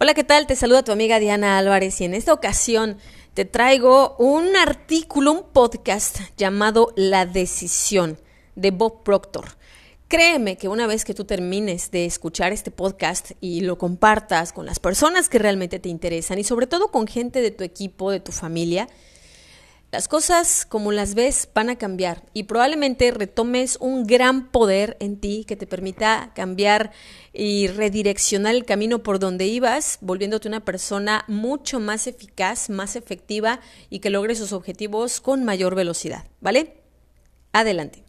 Hola, ¿qué tal? Te saluda tu amiga Diana Álvarez y en esta ocasión te traigo un artículo, un podcast llamado La Decisión de Bob Proctor. Créeme que una vez que tú termines de escuchar este podcast y lo compartas con las personas que realmente te interesan y sobre todo con gente de tu equipo, de tu familia, las cosas como las ves van a cambiar y probablemente retomes un gran poder en ti que te permita cambiar y redireccionar el camino por donde ibas, volviéndote una persona mucho más eficaz, más efectiva y que logre sus objetivos con mayor velocidad, ¿vale? Adelante.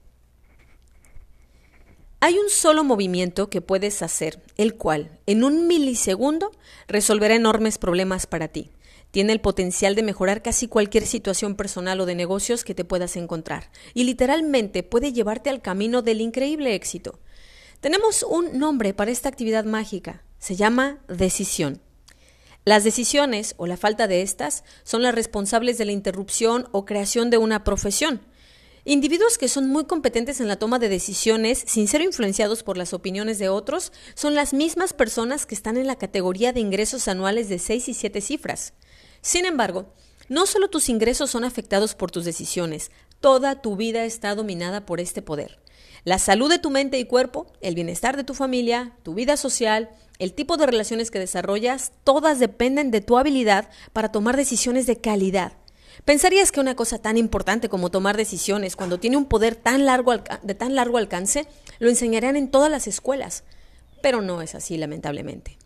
Hay un solo movimiento que puedes hacer, el cual, en un milisegundo, resolverá enormes problemas para ti tiene el potencial de mejorar casi cualquier situación personal o de negocios que te puedas encontrar y literalmente puede llevarte al camino del increíble éxito. Tenemos un nombre para esta actividad mágica, se llama decisión. Las decisiones o la falta de estas son las responsables de la interrupción o creación de una profesión. Individuos que son muy competentes en la toma de decisiones sin ser influenciados por las opiniones de otros son las mismas personas que están en la categoría de ingresos anuales de 6 y 7 cifras. Sin embargo, no solo tus ingresos son afectados por tus decisiones, toda tu vida está dominada por este poder. La salud de tu mente y cuerpo, el bienestar de tu familia, tu vida social, el tipo de relaciones que desarrollas, todas dependen de tu habilidad para tomar decisiones de calidad. ¿Pensarías que una cosa tan importante como tomar decisiones, cuando tiene un poder tan largo de tan largo alcance, lo enseñarían en todas las escuelas? Pero no es así, lamentablemente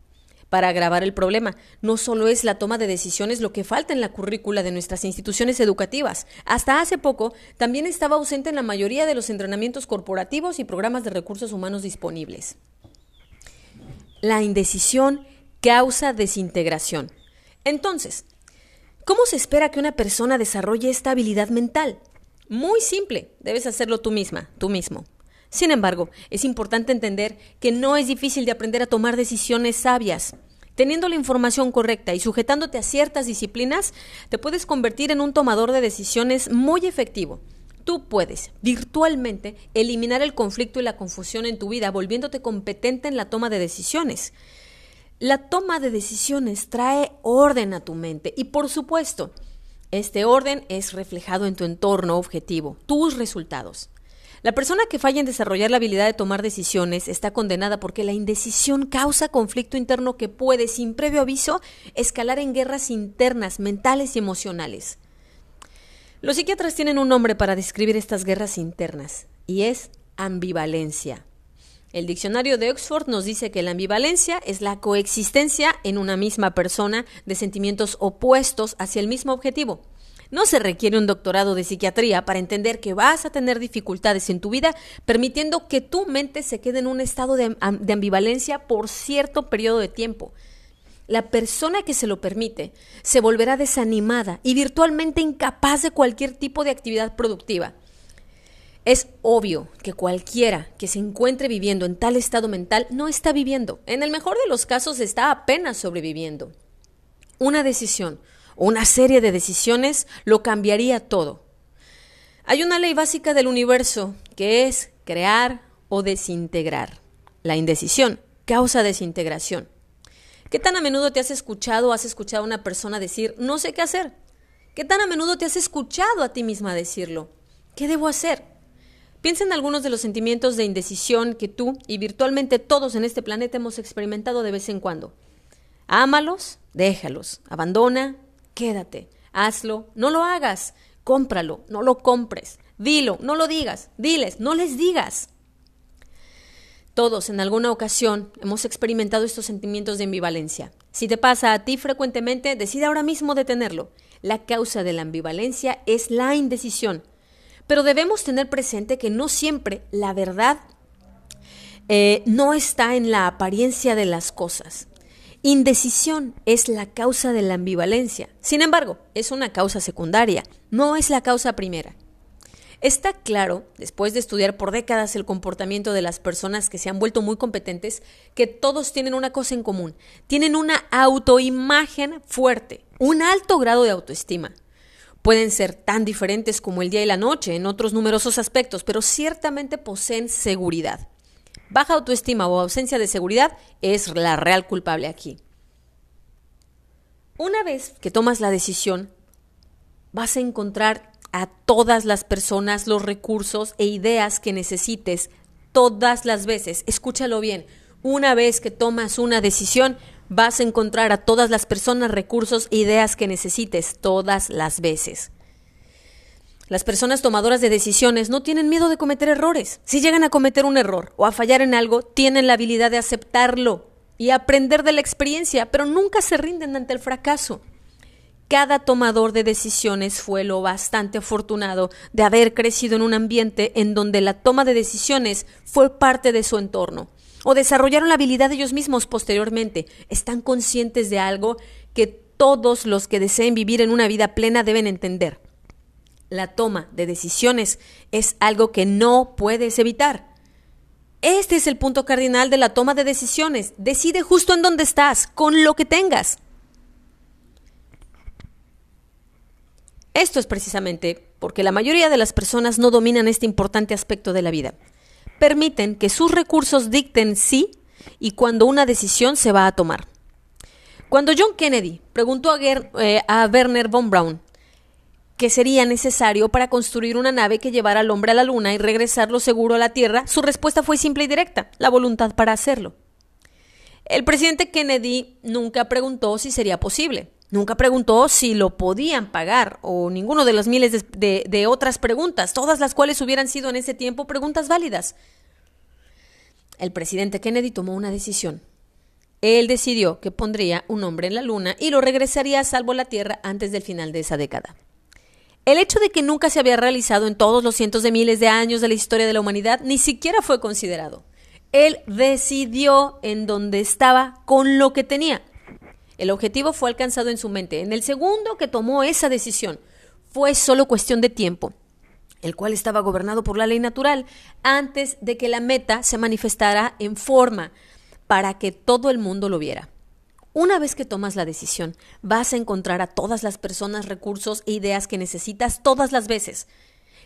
para agravar el problema. No solo es la toma de decisiones lo que falta en la currícula de nuestras instituciones educativas. Hasta hace poco también estaba ausente en la mayoría de los entrenamientos corporativos y programas de recursos humanos disponibles. La indecisión causa desintegración. Entonces, ¿cómo se espera que una persona desarrolle esta habilidad mental? Muy simple, debes hacerlo tú misma, tú mismo. Sin embargo, es importante entender que no es difícil de aprender a tomar decisiones sabias. Teniendo la información correcta y sujetándote a ciertas disciplinas, te puedes convertir en un tomador de decisiones muy efectivo. Tú puedes virtualmente eliminar el conflicto y la confusión en tu vida, volviéndote competente en la toma de decisiones. La toma de decisiones trae orden a tu mente y por supuesto, este orden es reflejado en tu entorno objetivo, tus resultados. La persona que falla en desarrollar la habilidad de tomar decisiones está condenada porque la indecisión causa conflicto interno que puede, sin previo aviso, escalar en guerras internas, mentales y emocionales. Los psiquiatras tienen un nombre para describir estas guerras internas, y es ambivalencia. El diccionario de Oxford nos dice que la ambivalencia es la coexistencia en una misma persona de sentimientos opuestos hacia el mismo objetivo. No se requiere un doctorado de psiquiatría para entender que vas a tener dificultades en tu vida, permitiendo que tu mente se quede en un estado de, ambivalencia por cierto periodo de tiempo. La persona que se lo permite se volverá desanimada y virtualmente incapaz de cualquier tipo de actividad productiva. Es obvio que cualquiera que se encuentre viviendo en tal estado mental no está viviendo. En el mejor de los casos está apenas sobreviviendo. Una decisión, una serie de decisiones lo cambiaría todo. Hay una ley básica del universo que es crear o desintegrar. La indecisión causa desintegración. ¿Qué tan a menudo te has escuchado o has escuchado a una persona decir no sé qué hacer? ¿Qué tan a menudo te has escuchado a ti misma decirlo? ¿Qué debo hacer? Piensa en algunos de los sentimientos de indecisión que tú y virtualmente todos en este planeta hemos experimentado de vez en cuando. Ámalos, déjalos, abandona, quédate, hazlo, no lo hagas, cómpralo, no lo compres, dilo, no lo digas, diles, no les digas. Todos en alguna ocasión hemos experimentado estos sentimientos de ambivalencia. Si te pasa a ti frecuentemente, decide ahora mismo detenerlo. La causa de la ambivalencia es la indecisión. Pero debemos tener presente que no siempre la verdad eh, no está en la apariencia de las cosas. Indecisión es la causa de la ambivalencia. Sin embargo, es una causa secundaria, no es la causa primera. Está claro, después de estudiar por décadas el comportamiento de las personas que se han vuelto muy competentes, que todos tienen una cosa en común. Tienen una autoimagen fuerte, un alto grado de autoestima. Pueden ser tan diferentes como el día y la noche en otros numerosos aspectos, pero ciertamente poseen seguridad. Baja autoestima o ausencia de seguridad es la real culpable aquí. Una vez que tomas la decisión, vas a encontrar a todas las personas, los recursos e ideas que necesites todas las veces. Escúchalo bien. Una vez que tomas una decisión, vas a encontrar a todas las personas, recursos e ideas que necesites todas las veces. Las personas tomadoras de decisiones no tienen miedo de cometer errores. Si llegan a cometer un error o a fallar en algo, tienen la habilidad de aceptarlo y aprender de la experiencia, pero nunca se rinden ante el fracaso. Cada tomador de decisiones fue lo bastante afortunado de haber crecido en un ambiente en donde la toma de decisiones fue parte de su entorno o desarrollaron la habilidad ellos mismos posteriormente. Están conscientes de algo que todos los que deseen vivir en una vida plena deben entender la toma de decisiones es algo que no puedes evitar. Este es el punto cardinal de la toma de decisiones. Decide justo en dónde estás, con lo que tengas. Esto es precisamente porque la mayoría de las personas no dominan este importante aspecto de la vida. Permiten que sus recursos dicten sí y cuando una decisión se va a tomar. Cuando John Kennedy preguntó a, eh, a Werner von Braun que sería necesario para construir una nave que llevara al hombre a la luna y regresarlo seguro a la Tierra, su respuesta fue simple y directa, la voluntad para hacerlo. El presidente Kennedy nunca preguntó si sería posible, nunca preguntó si lo podían pagar o ninguno de las miles de, de otras preguntas, todas las cuales hubieran sido en ese tiempo preguntas válidas. El presidente Kennedy tomó una decisión. Él decidió que pondría un hombre en la luna y lo regresaría a salvo a la Tierra antes del final de esa década. El hecho de que nunca se había realizado en todos los cientos de miles de años de la historia de la humanidad ni siquiera fue considerado. Él decidió en dónde estaba con lo que tenía. El objetivo fue alcanzado en su mente. En el segundo que tomó esa decisión, fue solo cuestión de tiempo, el cual estaba gobernado por la ley natural, antes de que la meta se manifestara en forma para que todo el mundo lo viera. Una vez que tomas la decisión, vas a encontrar a todas las personas, recursos e ideas que necesitas todas las veces.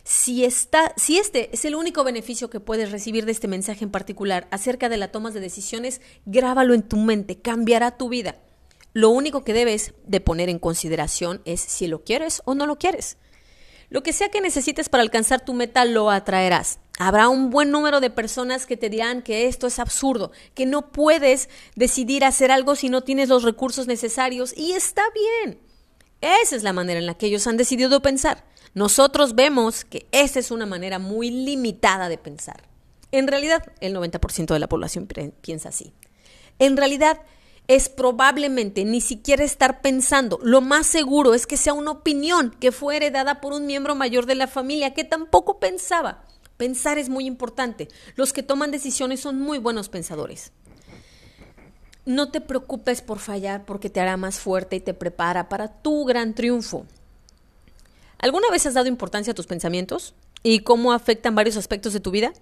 Si, está, si este es el único beneficio que puedes recibir de este mensaje en particular acerca de la toma de decisiones, grábalo en tu mente, cambiará tu vida. Lo único que debes de poner en consideración es si lo quieres o no lo quieres. Lo que sea que necesites para alcanzar tu meta lo atraerás. Habrá un buen número de personas que te dirán que esto es absurdo, que no puedes decidir hacer algo si no tienes los recursos necesarios y está bien. Esa es la manera en la que ellos han decidido pensar. Nosotros vemos que esa es una manera muy limitada de pensar. En realidad, el 90% de la población piensa así. En realidad, es probablemente ni siquiera estar pensando. Lo más seguro es que sea una opinión que fue heredada por un miembro mayor de la familia que tampoco pensaba. Pensar es muy importante. Los que toman decisiones son muy buenos pensadores. No te preocupes por fallar porque te hará más fuerte y te prepara para tu gran triunfo. ¿Alguna vez has dado importancia a tus pensamientos y cómo afectan varios aspectos de tu vida?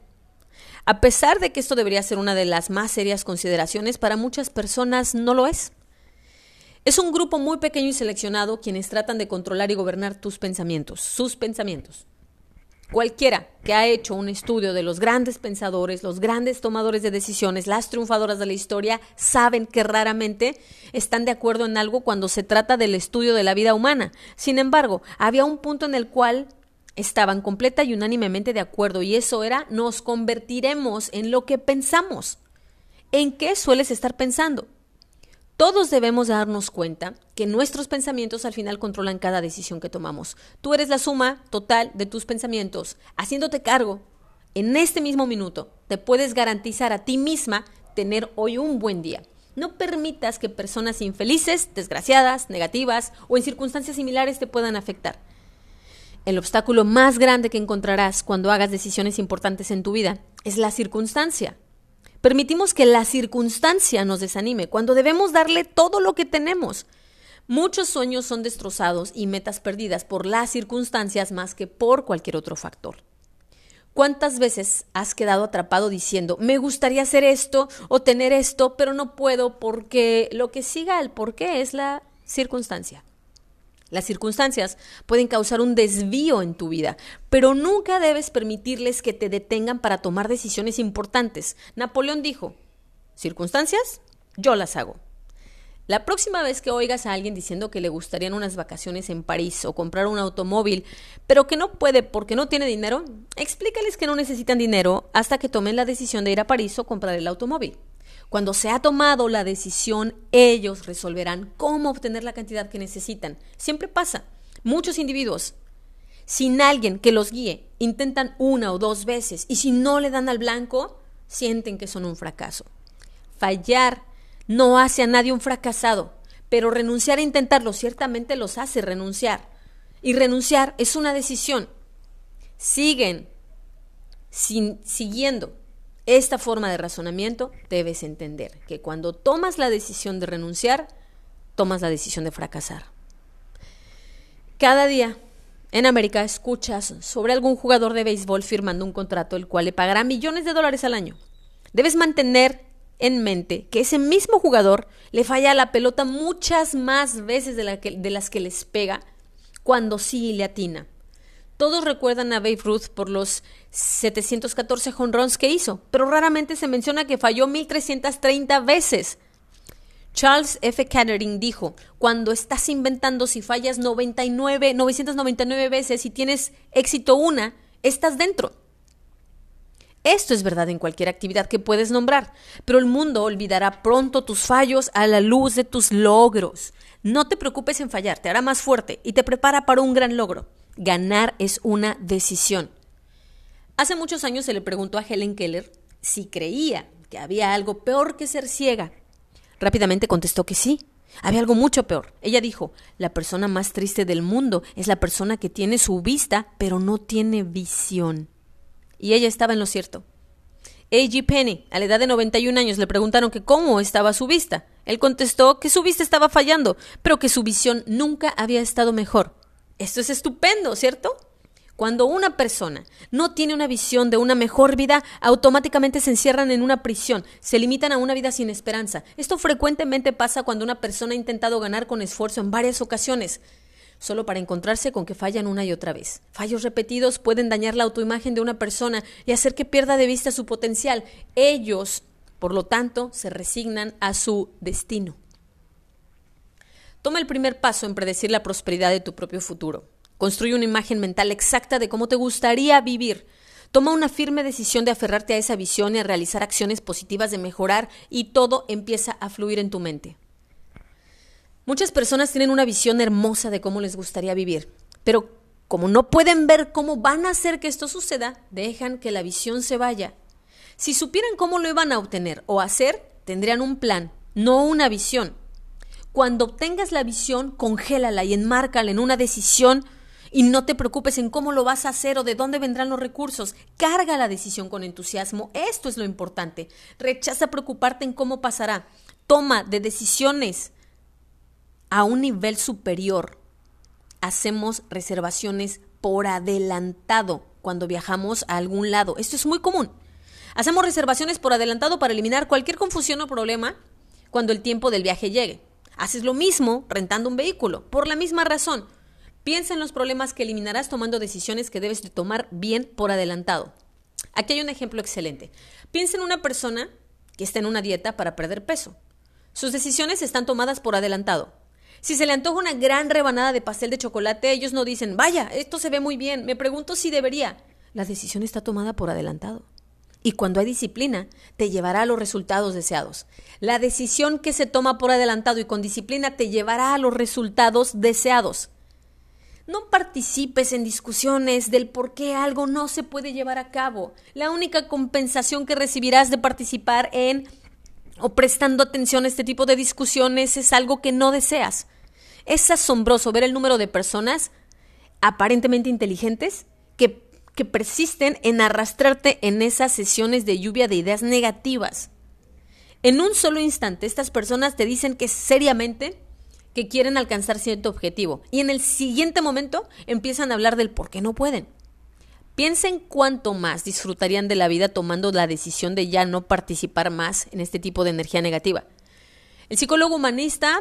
A pesar de que esto debería ser una de las más serias consideraciones, para muchas personas no lo es. Es un grupo muy pequeño y seleccionado quienes tratan de controlar y gobernar tus pensamientos, sus pensamientos. Cualquiera que ha hecho un estudio de los grandes pensadores, los grandes tomadores de decisiones, las triunfadoras de la historia, saben que raramente están de acuerdo en algo cuando se trata del estudio de la vida humana. Sin embargo, había un punto en el cual estaban completa y unánimemente de acuerdo y eso era nos convertiremos en lo que pensamos. ¿En qué sueles estar pensando? Todos debemos darnos cuenta que nuestros pensamientos al final controlan cada decisión que tomamos. Tú eres la suma total de tus pensamientos. Haciéndote cargo, en este mismo minuto, te puedes garantizar a ti misma tener hoy un buen día. No permitas que personas infelices, desgraciadas, negativas o en circunstancias similares te puedan afectar. El obstáculo más grande que encontrarás cuando hagas decisiones importantes en tu vida es la circunstancia. Permitimos que la circunstancia nos desanime cuando debemos darle todo lo que tenemos. Muchos sueños son destrozados y metas perdidas por las circunstancias más que por cualquier otro factor. ¿Cuántas veces has quedado atrapado diciendo, me gustaría hacer esto o tener esto, pero no puedo porque lo que siga el por qué es la circunstancia? Las circunstancias pueden causar un desvío en tu vida, pero nunca debes permitirles que te detengan para tomar decisiones importantes. Napoleón dijo, circunstancias, yo las hago. La próxima vez que oigas a alguien diciendo que le gustarían unas vacaciones en París o comprar un automóvil, pero que no puede porque no tiene dinero, explícales que no necesitan dinero hasta que tomen la decisión de ir a París o comprar el automóvil. Cuando se ha tomado la decisión, ellos resolverán cómo obtener la cantidad que necesitan. Siempre pasa. Muchos individuos, sin alguien que los guíe, intentan una o dos veces y si no le dan al blanco, sienten que son un fracaso. Fallar no hace a nadie un fracasado, pero renunciar a intentarlo ciertamente los hace renunciar. Y renunciar es una decisión. Siguen sin, siguiendo esta forma de razonamiento, debes entender que cuando tomas la decisión de renunciar, tomas la decisión de fracasar. Cada día en América escuchas sobre algún jugador de béisbol firmando un contrato el cual le pagará millones de dólares al año. Debes mantener en mente que ese mismo jugador le falla la pelota muchas más veces de, de las que les pega cuando sí le atina. Todos recuerdan a Babe Ruth por los 714 jonrons que hizo, pero raramente se menciona que falló 1330 veces. Charles F. Kettering dijo, cuando estás inventando si fallas 99, 999 veces y tienes éxito una, estás dentro. Esto es verdad en cualquier actividad que puedes nombrar, pero el mundo olvidará pronto tus fallos a la luz de tus logros. No te preocupes en fallar, te hará más fuerte y te prepara para un gran logro. Ganar es una decisión. Hace muchos años se le preguntó a Helen Keller si creía que había algo peor que ser ciega. Rápidamente contestó que sí. Había algo mucho peor. Ella dijo, la persona más triste del mundo es la persona que tiene su vista pero no tiene visión. Y ella estaba en lo cierto. A.G. Penny, a la edad de 91 años, le preguntaron que cómo estaba su vista. Él contestó que su vista estaba fallando, pero que su visión nunca había estado mejor. Esto es estupendo, ¿cierto? Cuando una persona no tiene una visión de una mejor vida, automáticamente se encierran en una prisión, se limitan a una vida sin esperanza. Esto frecuentemente pasa cuando una persona ha intentado ganar con esfuerzo en varias ocasiones, solo para encontrarse con que fallan una y otra vez. Fallos repetidos pueden dañar la autoimagen de una persona y hacer que pierda de vista su potencial. Ellos, por lo tanto, se resignan a su destino. Toma el primer paso en predecir la prosperidad de tu propio futuro. Construye una imagen mental exacta de cómo te gustaría vivir. Toma una firme decisión de aferrarte a esa visión y a realizar acciones positivas de mejorar y todo empieza a fluir en tu mente. Muchas personas tienen una visión hermosa de cómo les gustaría vivir, pero como no pueden ver cómo van a hacer que esto suceda, dejan que la visión se vaya. Si supieran cómo lo iban a obtener o hacer, tendrían un plan, no una visión. Cuando obtengas la visión, congélala y enmárcala en una decisión y no te preocupes en cómo lo vas a hacer o de dónde vendrán los recursos. Carga la decisión con entusiasmo. Esto es lo importante. Rechaza preocuparte en cómo pasará. Toma de decisiones a un nivel superior. Hacemos reservaciones por adelantado cuando viajamos a algún lado. Esto es muy común. Hacemos reservaciones por adelantado para eliminar cualquier confusión o problema cuando el tiempo del viaje llegue. Haces lo mismo rentando un vehículo, por la misma razón. Piensa en los problemas que eliminarás tomando decisiones que debes de tomar bien por adelantado. Aquí hay un ejemplo excelente. Piensa en una persona que está en una dieta para perder peso. Sus decisiones están tomadas por adelantado. Si se le antoja una gran rebanada de pastel de chocolate, ellos no dicen, vaya, esto se ve muy bien, me pregunto si debería. La decisión está tomada por adelantado. Y cuando hay disciplina, te llevará a los resultados deseados. La decisión que se toma por adelantado y con disciplina te llevará a los resultados deseados. No participes en discusiones del por qué algo no se puede llevar a cabo. La única compensación que recibirás de participar en o prestando atención a este tipo de discusiones es algo que no deseas. Es asombroso ver el número de personas aparentemente inteligentes que que persisten en arrastrarte en esas sesiones de lluvia de ideas negativas. En un solo instante, estas personas te dicen que seriamente que quieren alcanzar cierto objetivo y en el siguiente momento empiezan a hablar del por qué no pueden. Piensen cuánto más disfrutarían de la vida tomando la decisión de ya no participar más en este tipo de energía negativa. El psicólogo humanista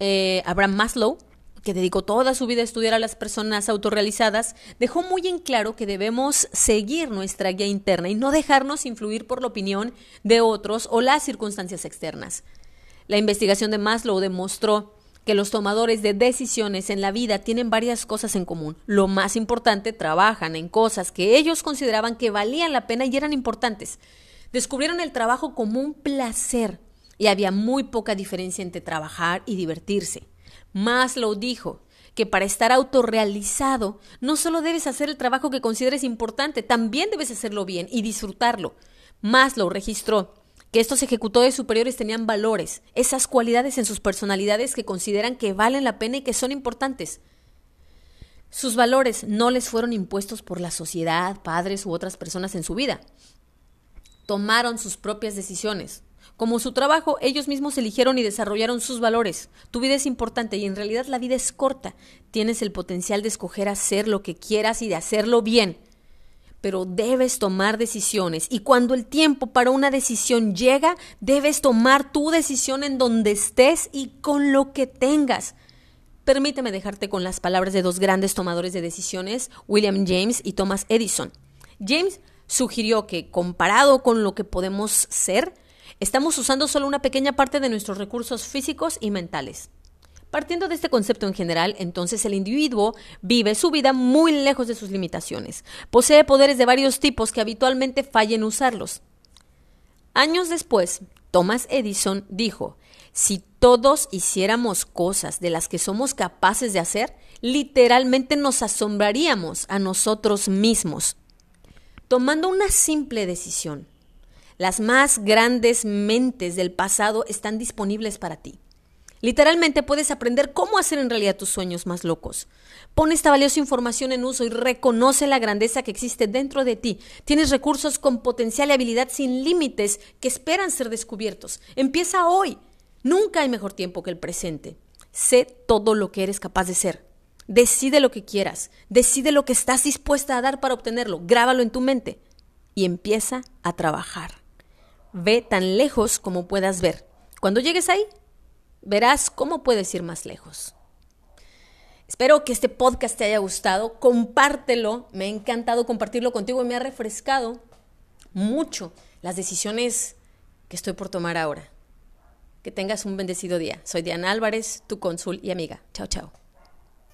eh, Abraham Maslow que dedicó toda su vida a estudiar a las personas autorrealizadas, dejó muy en claro que debemos seguir nuestra guía interna y no dejarnos influir por la opinión de otros o las circunstancias externas. La investigación de Maslow demostró que los tomadores de decisiones en la vida tienen varias cosas en común. Lo más importante, trabajan en cosas que ellos consideraban que valían la pena y eran importantes. Descubrieron el trabajo como un placer y había muy poca diferencia entre trabajar y divertirse. Maslow dijo que para estar autorrealizado no solo debes hacer el trabajo que consideres importante, también debes hacerlo bien y disfrutarlo. Maslow registró que estos ejecutores superiores tenían valores, esas cualidades en sus personalidades que consideran que valen la pena y que son importantes. Sus valores no les fueron impuestos por la sociedad, padres u otras personas en su vida. Tomaron sus propias decisiones. Como su trabajo, ellos mismos eligieron y desarrollaron sus valores. Tu vida es importante y en realidad la vida es corta. Tienes el potencial de escoger hacer lo que quieras y de hacerlo bien pero debes tomar decisiones y cuando el tiempo para una decisión llega, debes tomar tu decisión en donde estés y con lo que tengas. Permíteme dejarte con las palabras de dos grandes tomadores de decisiones, William James y Thomas Edison. James sugirió que, comparado con lo que podemos ser, estamos usando solo una pequeña parte de nuestros recursos físicos y mentales. Partiendo de este concepto en general, entonces el individuo vive su vida muy lejos de sus limitaciones. Posee poderes de varios tipos que habitualmente fallen usarlos. Años después, Thomas Edison dijo, si todos hiciéramos cosas de las que somos capaces de hacer, literalmente nos asombraríamos a nosotros mismos. Tomando una simple decisión, las más grandes mentes del pasado están disponibles para ti. Literalmente puedes aprender cómo hacer en realidad tus sueños más locos. Pon esta valiosa información en uso y reconoce la grandeza que existe dentro de ti. Tienes recursos con potencial y habilidad sin límites que esperan ser descubiertos. Empieza hoy. Nunca hay mejor tiempo que el presente. Sé todo lo que eres capaz de ser. Decide lo que quieras. Decide lo que estás dispuesta a dar para obtenerlo. Grábalo en tu mente. Y empieza a trabajar. Ve tan lejos como puedas ver. Cuando llegues ahí, verás cómo puedes ir más lejos. Espero que este podcast te haya gustado. Compártelo. Me ha encantado compartirlo contigo y me ha refrescado mucho las decisiones que estoy por tomar ahora. Que tengas un bendecido día. Soy Diana Álvarez, tu cónsul y amiga. Chao, chao.